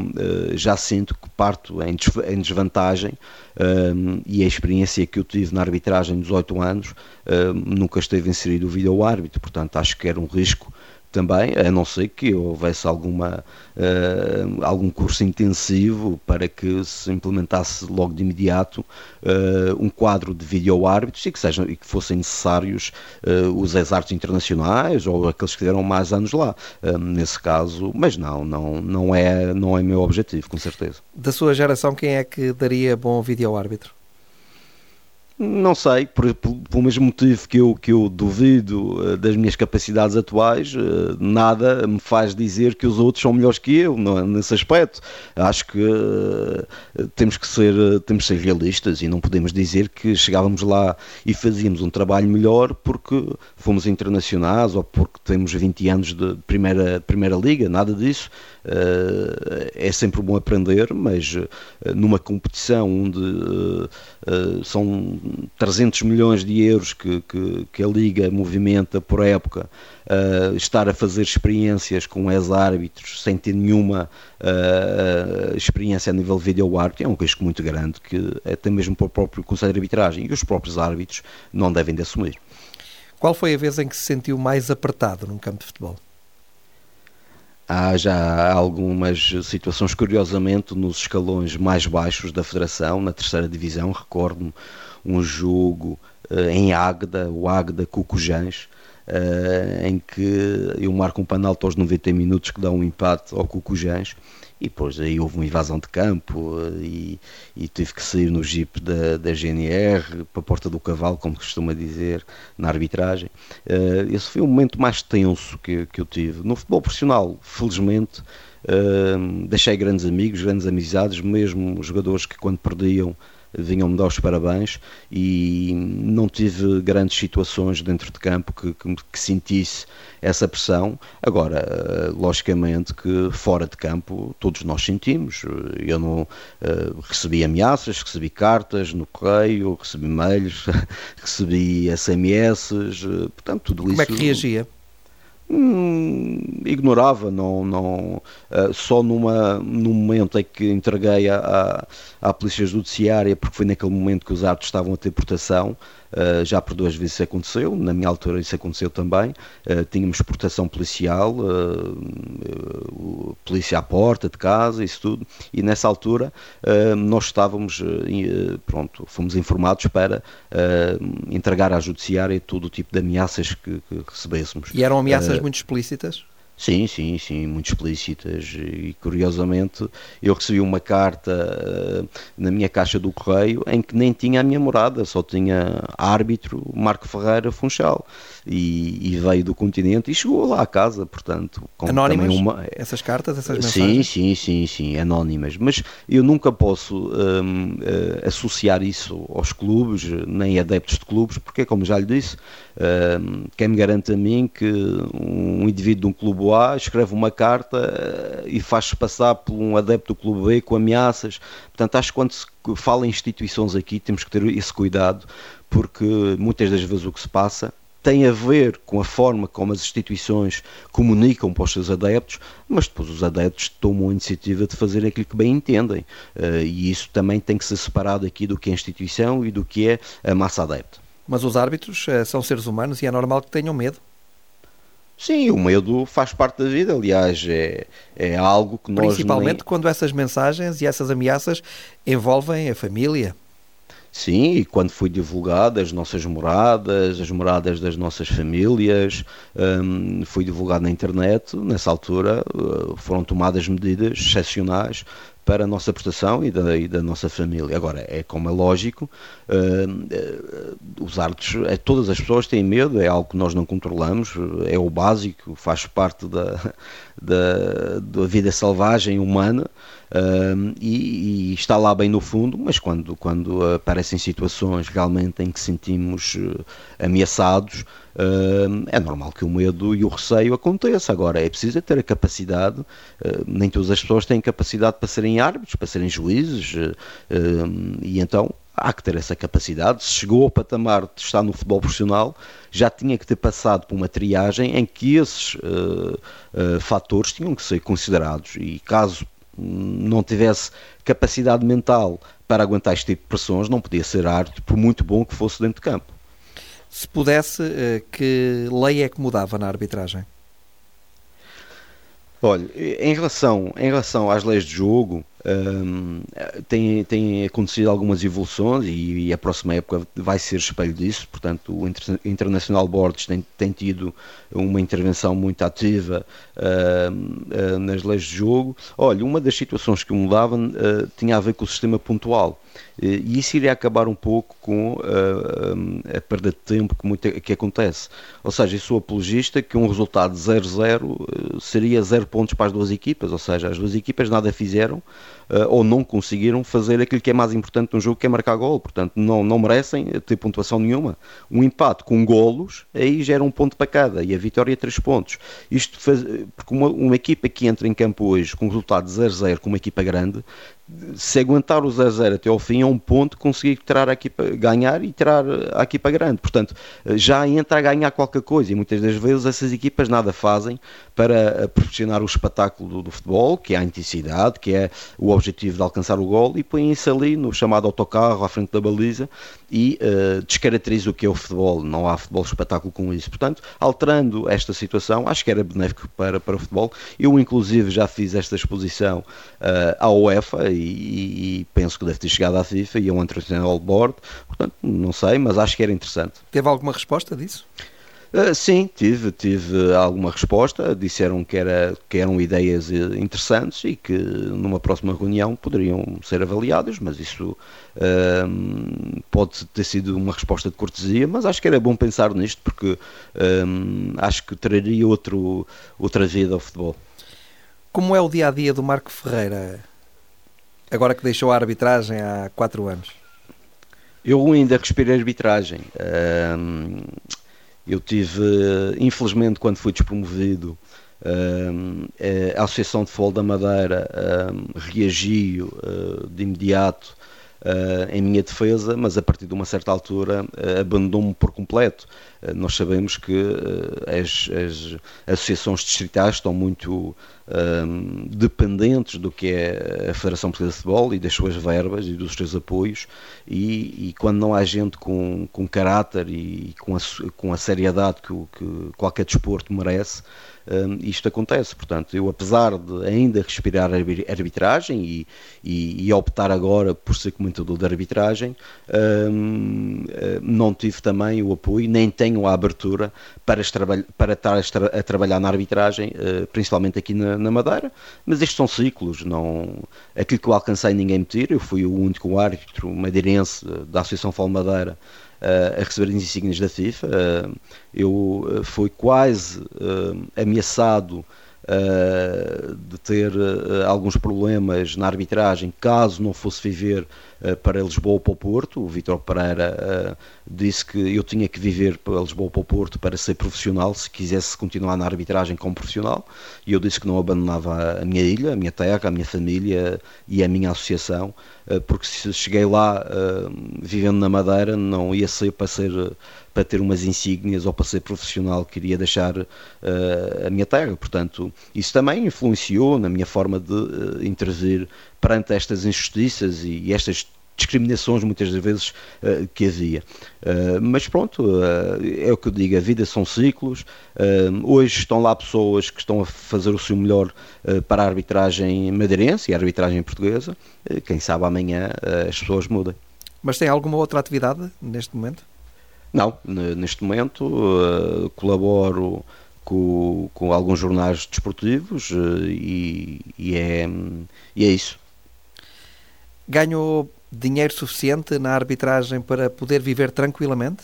já sinto que parto em, em desvantagem e a experiência que eu tive na arbitragem dos oito anos nunca esteve inserido o vídeo árbitro, portanto acho que era um risco também, a não ser que houvesse alguma, uh, algum curso intensivo para que se implementasse logo de imediato uh, um quadro de vídeo-árbitros e que, sejam, e que fossem necessários uh, os ex-artes internacionais ou aqueles que tiveram mais anos lá, nesse caso, mas não, não, não, é, não é meu objetivo, com certeza. Da sua geração, quem é que daria bom vídeo-árbitro? Não sei, por, por, pelo mesmo motivo que eu, que eu duvido uh, das minhas capacidades atuais, uh, nada me faz dizer que os outros são melhores que eu não, nesse aspecto. Acho que uh, temos, que ser, temos que ser realistas e não podemos dizer que chegávamos lá e fazíamos um trabalho melhor porque fomos internacionais ou porque temos 20 anos de primeira, primeira liga, nada disso. É sempre bom aprender, mas numa competição onde são 300 milhões de euros que, que, que a Liga movimenta por época, estar a fazer experiências com ex-árbitros sem ter nenhuma experiência a nível de vídeo árbitro é um risco muito grande que até mesmo para o próprio Conselho de Arbitragem e os próprios árbitros não devem de assumir. Qual foi a vez em que se sentiu mais apertado num campo de futebol? Há já algumas situações, curiosamente, nos escalões mais baixos da Federação, na terceira divisão. Recordo-me um jogo uh, em Águeda, o Águeda Cucujães, uh, em que eu marco um penalti aos 90 minutos que dá um empate ao Cucujães e depois aí houve uma invasão de campo eh, e, e tive que sair no jeep da, da GNR para a Porta do Cavalo, como costuma dizer, na arbitragem. Uh, esse foi o momento mais tenso que, que eu tive. No futebol profissional, felizmente, uh, deixei grandes amigos, grandes amizades, mesmo jogadores que quando perdiam vinham-me dar os parabéns e não tive grandes situações dentro de campo que, que, que, sentisse essa pressão. Agora, logicamente que fora de campo todos nós sentimos. Eu não uh, recebi ameaças, recebi cartas no correio, recebi mails, recebi SMS, portanto tudo Como isso. Como é que reagia? Hum, ignorava, não, não, uh, só numa, num momento em que entreguei à, à Polícia Judiciária, porque foi naquele momento que os atos estavam a ter proteção, Uh, já por duas vezes isso aconteceu, na minha altura isso aconteceu também. Uh, tínhamos proteção policial, uh, polícia à porta de casa, isso tudo, e nessa altura nós estávamos, pronto, fomos informados para entregar à judiciária todo o tipo de ameaças que, que recebêssemos. E eram ameaças muito explícitas? Sim, sim, sim, muito explícitas. E curiosamente eu recebi uma carta uh, na minha caixa do correio em que nem tinha a minha morada, só tinha árbitro Marco Ferreira Funchal e, e veio do continente e chegou lá à casa, portanto. Anónimas? Uma... Essas cartas, essas mensagens? Sim, sim, sim, sim, anónimas, mas eu nunca posso um, uh, eh, associar isso aos clubes, nem adeptos de clubes, porque como já lhe disse, um, quem me garante a mim que um indivíduo de um clube A escreve uma carta eh, e faz-se passar por um adepto do Clube B com ameaças. Portanto, acho que quando se fala em instituições aqui, temos que ter esse cuidado, porque muitas das vezes o que se passa tem a ver com a forma como as instituições comunicam para os seus adeptos, mas depois os adeptos tomam a iniciativa de fazer aquilo que bem entendem. Uh, e isso também tem que ser separado aqui do que é a instituição e do que é a massa adepta. Mas os árbitros uh, são seres humanos e é normal que tenham medo. Sim, o medo faz parte da vida, aliás, é, é algo que nós. Principalmente nem... quando essas mensagens e essas ameaças envolvem a família. Sim, e quando foi divulgado as nossas moradas, as moradas das nossas famílias, um, foi divulgado na internet, nessa altura uh, foram tomadas medidas excepcionais para a nossa proteção e da, e da nossa família. Agora, é como é lógico, uh, os artes, é, todas as pessoas têm medo, é algo que nós não controlamos, é o básico, faz parte da, da, da vida selvagem humana uh, e, e, está lá bem no fundo, mas quando, quando aparecem situações realmente em que sentimos ameaçados, Uh, é normal que o medo e o receio aconteça. Agora, é preciso ter a capacidade, uh, nem todas as pessoas têm capacidade para serem árbitros, para serem juízes, uh, e então há que ter essa capacidade. Se chegou ao patamar de estar no futebol profissional, já tinha que ter passado por uma triagem em que esses fatores tinham que ser considerados, e caso não tivesse capacidade mental para aguentar este tipo de pressões, não podia ser árbitro, por muito bom que fosse dentro de campo. Se pudesse, eh, que lei é que mudava na arbitragem? Olha, em relação, em relação às leis de jogo, um, tem, tem acontecido algumas evoluções e, e, a próxima época vai ser espelho disso. Portanto, o Inter International Boards tem, tem tido uma intervenção muito ativa uh, uh, nas leis de jogo. Olha, uma das situações que mudava uh, tinha a ver com o sistema pontual. E isso iria acabar um pouco com a perda de tempo que, muito, que acontece. Ou seja, eu sou apologista que um resultado de 0-0 seria 0 pontos para as duas equipas, ou seja, as duas equipas nada fizeram, uh, ou não conseguiram fazer aquilo que é mais importante num jogo, que é marcar gol. Portanto, não, não merecem ter pontuação nenhuma. Um empate com golos, aí gera um ponto para cada, e a vitória três pontos. Isto faz, porque uma, uma equipa que entra em campo hoje com resultado 0-0 com uma equipa grande, se aguentar o 0-0 até ao fim, é um ponto conseguir tirar a equipa, ganhar e tirar a equipa grande. Portanto, já entra a ganhar qualquer coisa e muitas das vezes essas equipas nada fazem para proporcionar o espetáculo do, do futebol, que é a intensidade, que é o objetivo de alcançar o gol e põem-se ali no chamado autocarro à frente da baliza e uh, descaracteriza o que é o futebol. Não há futebol espetáculo com isso. Portanto, alterando esta situação, acho que era benéfico para, para o futebol. Eu, inclusive, já fiz esta exposição uh, à UEFA e, e, penso que deve ter chegado à FIFA e a um International Board. Portanto, não sei, mas acho que era interessante. Teve alguma resposta disso? Uh, sim, tive, tive alguma resposta. Disseram que, era, que eram ideias interessantes e que numa próxima reunião poderiam ser avaliadas, mas isso uh, pode ter sido uma resposta de cortesia. Mas acho que era bom pensar nisto porque acho que traria outro, outra vida ao futebol. Como é o dia a dia do Marco Ferreira, agora que deixou a arbitragem há quatro anos? Eu ainda respirei arbitragem. Uh, eu tive, infelizmente, quando fui despromovido, a Associação de Futebol da Madeira reagiu uh, de imediato em minha defesa, mas a partir de uma certa altura uh, abandonou-me por completo. Uh, nós sabemos que as, as, associações distritais estão muito dependentes do que é a Federação Portuguesa de Futebol e das suas verbas e dos seus apoios, e, e quando não há gente com, com caráter e com a, com a seriedade que, que qualquer desporto merece, um, isto acontece. Portanto, eu, apesar de ainda respirar arbitragem e, e, e optar agora por ser comentador de arbitragem, um, não tive também o apoio, nem tenho a abertura para, para estar a, a, trabalhar na arbitragem, uh, principalmente aqui na, na, Madeira. Mas estes são ciclos, não... aquilo que eu alcancei ninguém me tira. Eu fui o único árbitro madeirense da Associação Fal Madeira a receber as insígnias da FIFA. eu eh, fui quase eh, ameaçado de ter alguns problemas na arbitragem caso não fosse viver para Lisboa ou para o Porto. O Vitor Pereira disse que eu tinha que viver para Lisboa ou para o Porto para ser profissional, se quisesse continuar na arbitragem como profissional. E eu disse que não abandonava a minha ilha, a minha terra, a minha família e a minha associação, porque se cheguei lá vivendo na Madeira não ia ser para ser para ter umas insígnias ou para ser profissional queria deixar uh, a minha terra. Portanto, isso também influenciou na minha forma de uh, intervir perante estas injustiças e, e estas discriminações muitas das vezes uh, que havia. Uh, mas pronto, uh, é o que eu digo, a vida são ciclos. hoje estão lá pessoas que estão a fazer o seu melhor para a arbitragem madeirense e a arbitragem portuguesa. quem sabe amanhã as pessoas mudem. Mas tem alguma outra atividade neste momento? Não, neste momento colaboro com, com, alguns jornais desportivos e, e, é, e é isso. Ganhou dinheiro suficiente na arbitragem para poder viver tranquilamente?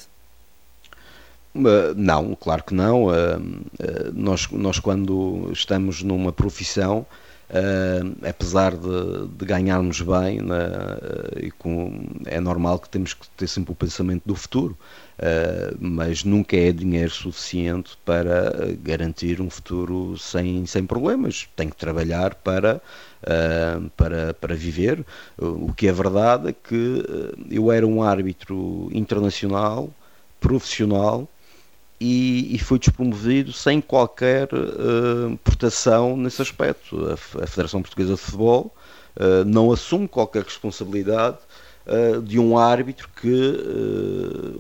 Não, claro que não. nós, nós, quando estamos numa profissão, Uh, apesar de, de, ganharmos bem, com, é normal que temos que ter sempre o pensamento do futuro, mas nunca é dinheiro suficiente para garantir um futuro sem, sem problemas. Tem que trabalhar para, para, para viver. o que é verdade é que eu era um árbitro internacional, profissional, e, e foi despromovido sem qualquer uh, proteção nesse aspecto. A, a, Federação Portuguesa de Futebol uh, não assume qualquer responsabilidade uh, de um árbitro que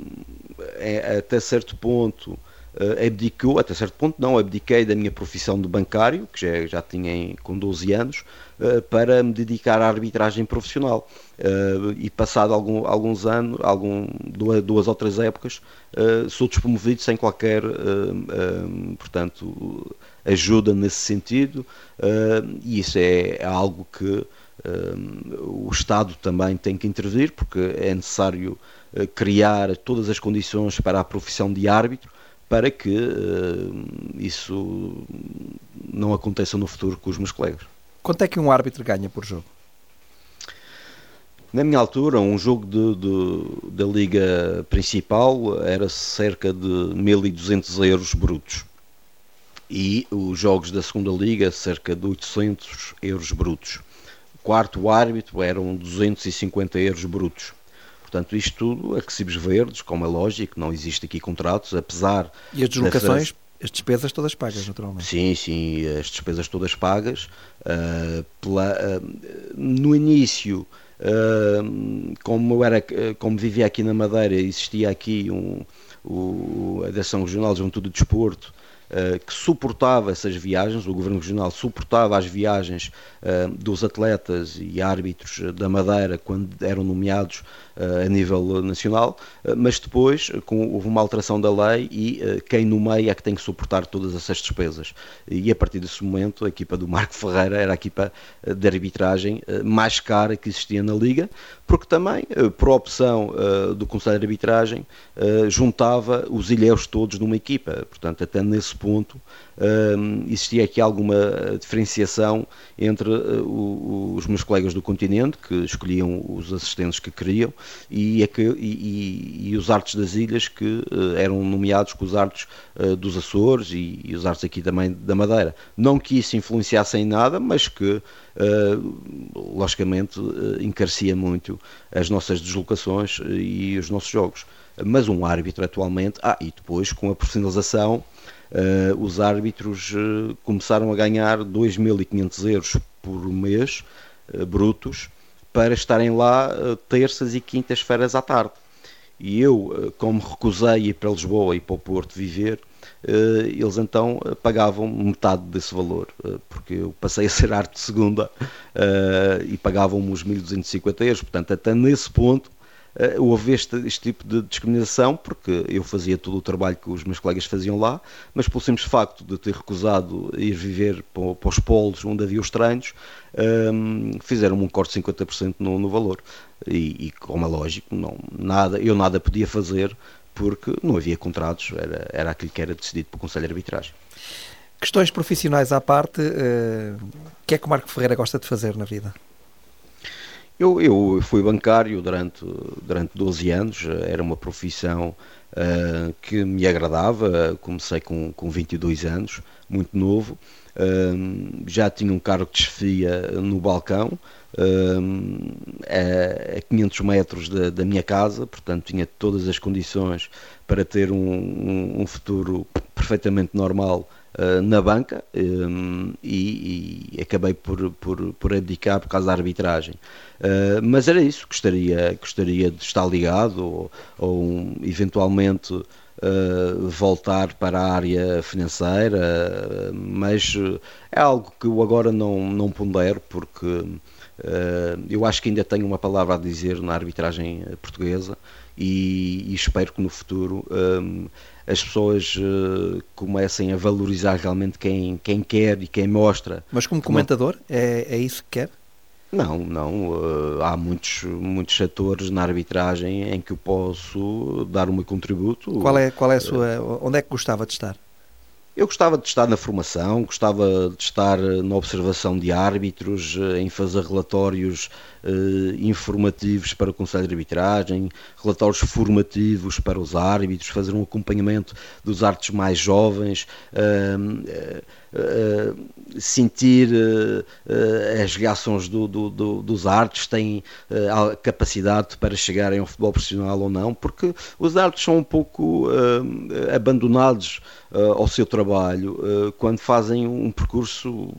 é, até certo ponto uh, abdicou, até certo ponto não, abdiquei da minha profissão de bancário, que já, já tinha com 12 anos, uh, para me dedicar à arbitragem profissional. Uh, e passado algum, alguns anos, algum, duas, duas ou três épocas, sou despromovido sem qualquer, portanto, ajuda nesse sentido, e isso é, é algo que o Estado também tem que intervir, porque é necessário criar todas as condições para a profissão de árbitro, para que uh, isso não aconteça no futuro com os meus colegas. Quanto é que um árbitro ganha por jogo? Na minha altura, um jogo de, de, da Liga Principal era cerca de 1.200 euros brutos. E os jogos da segunda Liga, cerca de 800 euros brutos. O quarto árbitro eram 250 euros brutos. Portanto, isto tudo, recibos verdes, como é lógico, não existe aqui contratos, apesar. E as deslocações? As despesas todas pagas, naturalmente. Sim, sim, as despesas todas pagas. Uh, pela, uh, no início, uh, como, era, como vivia aqui na Madeira, existia aqui um, o, a Direção Regional de Juventude de Desporto, que suportava essas viagens, o Governo Regional suportava as viagens dos atletas e árbitros da Madeira quando eram nomeados a nível nacional, mas depois com, houve uma alteração da lei e quem nomeia é que tem que suportar todas essas despesas. E a partir desse momento a equipa do Marco Ferreira era a equipa de arbitragem mais cara que existia na Liga, porque também, por opção do Conselho de Arbitragem, juntava os ilhéus todos numa equipa. Portanto, até nesse ponto existia aqui alguma diferenciação entre os meus colegas do continente, que escolhiam os assistentes que queriam, e, e, e, e os artes das ilhas que uh, eram nomeados com os artes uh, dos Açores e, e, os artes aqui também da Madeira. Não que isso influenciasse em nada, mas que uh, logicamente encarecia muito as nossas deslocações e os nossos jogos. Mas um árbitro atualmente, ah, e depois com a profissionalização, os árbitros começaram a ganhar 2.500 euros por mês brutos para estarem lá uh, terças e quintas-feiras à tarde. E eu, uh, como recusei ir para Lisboa e para o Porto viver, uh, eles então pagavam metade desse valor, porque eu passei a ser arte de segunda e pagavam-me os 1250 euros. Portanto, até nesse ponto uh, houve este, este, tipo de discriminação, porque eu fazia todo o trabalho que os meus colegas faziam lá, mas pelo simples facto de ter recusado ir viver para, para os polos onde havia os treinos, um, ehm, fizeram-me um corte de 50% no, no valor. E, e, como é lógico, não, nada, eu nada podia fazer porque não havia contratos, era, era aquilo que era decidido pelo Conselho de Arbitragem. Questões profissionais à parte, uh, o que é que o Marco Ferreira gosta de fazer na vida? Eu, eu fui bancário durante, durante 12 anos, era uma profissão uh, que me agradava, comecei com, com 22 anos, muito novo, uh, já tinha um cargo de chefia no balcão, a, a 500 metros da, da, minha casa, portanto tinha todas as condições para ter um, um, um futuro perfeitamente normal uh, na banca um, e, e, acabei por, por, por abdicar por causa da arbitragem. Uh, mas era isso, gostaria, gostaria de estar ligado ou, ou um, eventualmente uh, voltar para a área financeira, mas é algo que eu agora não, não pondero porque eu acho que ainda tenho uma palavra a dizer na arbitragem portuguesa e, e espero que no futuro um, as pessoas uh, comecem a valorizar realmente quem, quem quer e quem mostra. Mas como comentador, é, é isso que quer? Não, não. Uh, há muitos, muitos setores na arbitragem em que eu posso dar o meu contributo. Qual é, qual é a sua. Onde é que gostava de estar? Eu gostava de estar na formação, gostava de estar na observação de árbitros, eh, em fazer relatórios informativos para o Conselho de Arbitragem, relatórios formativos para os árbitros, fazer um acompanhamento dos árbitros mais jovens, eh, sentir as reações do, do, do, dos árbitros, têm a capacidade para chegarem ao futebol profissional ou não, porque os árbitros são um pouco abandonados ao seu trabalho quando fazem um percurso,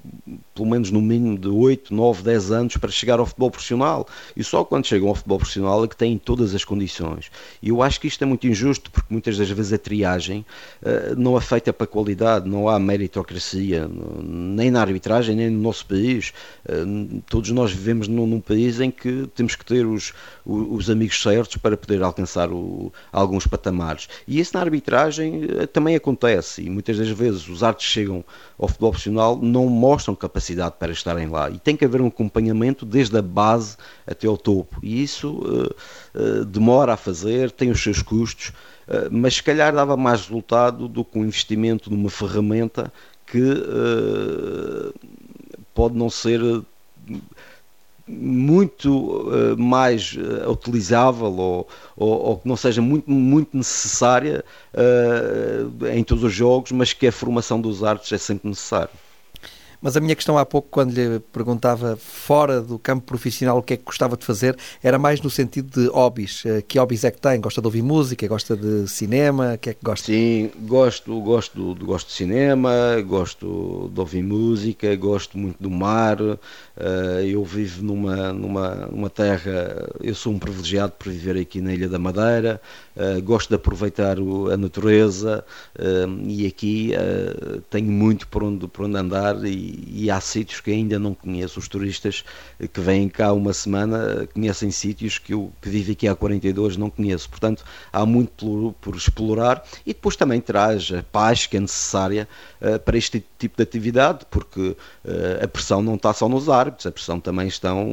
pelo menos no mínimo de 8, 9, 10 anos para chegar ao futebol profissional profissional. E só quando chegam ao futebol profissional é que têm todas as condições. E eu acho que isto é muito injusto, porque muitas das vezes a triagem uh, não feita para qualidade, não há meritocracia, nem na arbitragem, nem no nosso país. Uh, todos nós vivemos num, num, país em que temos que ter os, os, os amigos certos para poder alcançar o, alguns patamares. E isso na arbitragem uh, também acontece. E muitas das vezes os artes chegam ao futebol profissional não mostram capacidade para estarem lá. E tem que haver um acompanhamento desde a base até ao topo. E isso uh, uh, demora a fazer, tem os seus custos, uh, mas se calhar dava mais resultado do que um investimento numa ferramenta que pode não ser muito mais utilizável ou, ou, ou, que não seja muito, muito necessária em todos os jogos, mas que a formação dos árbitros é sempre necessária. Mas a minha questão há pouco, quando lhe perguntava fora do campo profissional o que é que gostava de fazer, era mais no sentido de hobbies. Eh, que hobbies é que tem? Gosta de ouvir música? Gosta de cinema? O que é que gosta? Sim, gosto, gosto, gosto de cinema, gosto de ouvir música, gosto muito do mar. Eh, eu vivo numa, numa, numa terra, eu sou um privilegiado por viver aqui na Ilha da Madeira, eh, gosto de aproveitar a natureza e aqui tenho muito por onde, por onde andar e, e, há sítios que ainda não conheço. Os turistas que vêm cá uma semana conhecem sítios que eu que vivo aqui há 42 não conheço. Portanto, há muito por, por explorar e depois também traz a paz que é necessária para este tipo de atividade, porque a pressão não está só nos árbitros, a pressão também estão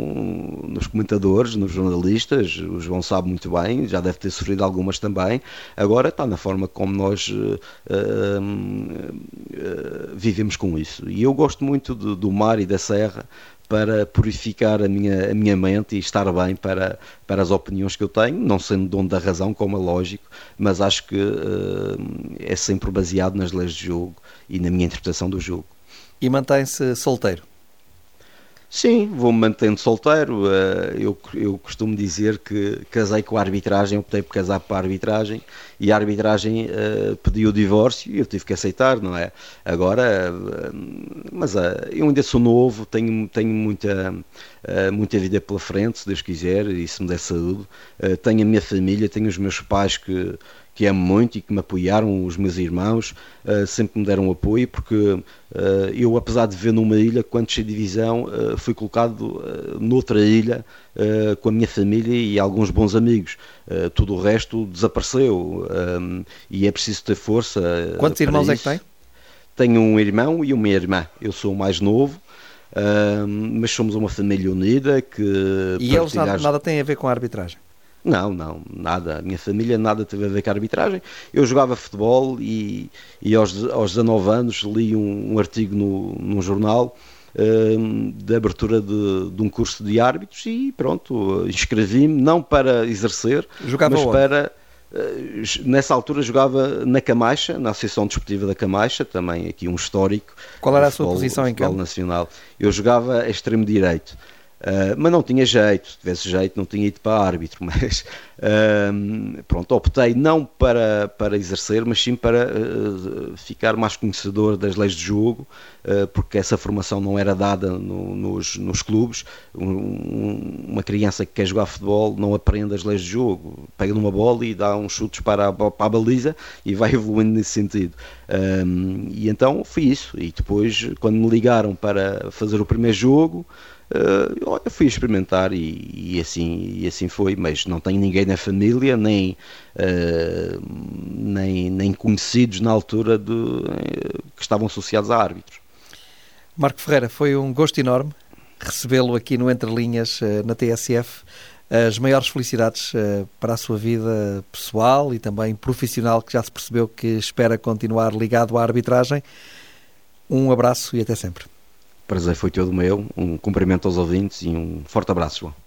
nos comentadores, nos jornalistas. O João sabe muito bem, já deve ter sofrido algumas também. Agora está na forma como nós uh, vivemos com isso. E eu gosto muito do, do mar e da serra para purificar a minha, a minha mente e estar bem para, para as opiniões que eu tenho, não sendo dono da razão, como é lógico, mas acho que uh, é sempre baseado nas leis de jogo e na minha interpretação do jogo. E mantém-se solteiro? Sim, vou-me mantendo solteiro. Eh, eu, eu costumo dizer que casei com a arbitragem, optei por casar para a arbitragem e a arbitragem uh, pediu o divórcio e eu tive que aceitar, não é? Agora, uh, mas uh, eu ainda sou novo, tenho, tenho muita, muita vida pela frente, se Deus quiser, e se me der saúde. tenho a minha família, tenho os meus pais que que amo muito e que me apoiaram, os meus irmãos, uh, sempre me deram apoio, porque uh, eu, apesar de viver numa ilha, quando cheguei de divisão, uh, fui colocado noutra ilha com a minha família e alguns bons amigos. tudo o resto desapareceu um, e é preciso ter força. Quantos irmãos isso. é que tem? Tenho um irmão e uma irmã. Eu sou o mais novo. mas somos uma família unida que. E eles nada, nada têm a ver com a arbitragem? Não, não, nada. A minha família nada teve a ver com a arbitragem. Eu jogava futebol e, e aos, aos 19 anos li um, um artigo no, num jornal uh, de abertura de, de, um curso de árbitros e pronto, inscrevi-me, não para exercer, jogava mas onde? para. Uh, nessa altura jogava na Camaixa, na Associação Desportiva da Camaixa, também aqui um histórico. Qual era a sua posição em campo? Nacional. Eu jogava a extremo direito. Uh, mas não tinha jeito, se tivesse jeito não tinha ido para árbitro, mas uh, pronto, optei não para, para exercer, mas sim para uh, ficar mais conhecedor das leis de jogo, porque essa formação não era dada no, nos, nos clubes. Um, uma criança que quer jogar futebol não aprende as leis de jogo, pega numa bola e dá uns chutes para a, para a baliza e vai evoluindo nesse sentido. e então foi isso, e depois quando me ligaram para fazer o primeiro jogo, Uh, eu fui experimentar e, e, assim, e assim foi, mas não tenho ninguém na família, nem, uh, nem, nem conhecidos na altura de, uh, que estavam associados a árbitros. Marco Ferreira, foi um gosto enorme recebê-lo aqui no Entre Linhas, na TSF. As maiores felicidades para a sua vida pessoal e também profissional, que já se percebeu que espera continuar ligado à arbitragem. Um abraço e até sempre prazer foi todo meu. Um cumprimento aos ouvintes e um forte abraço, João.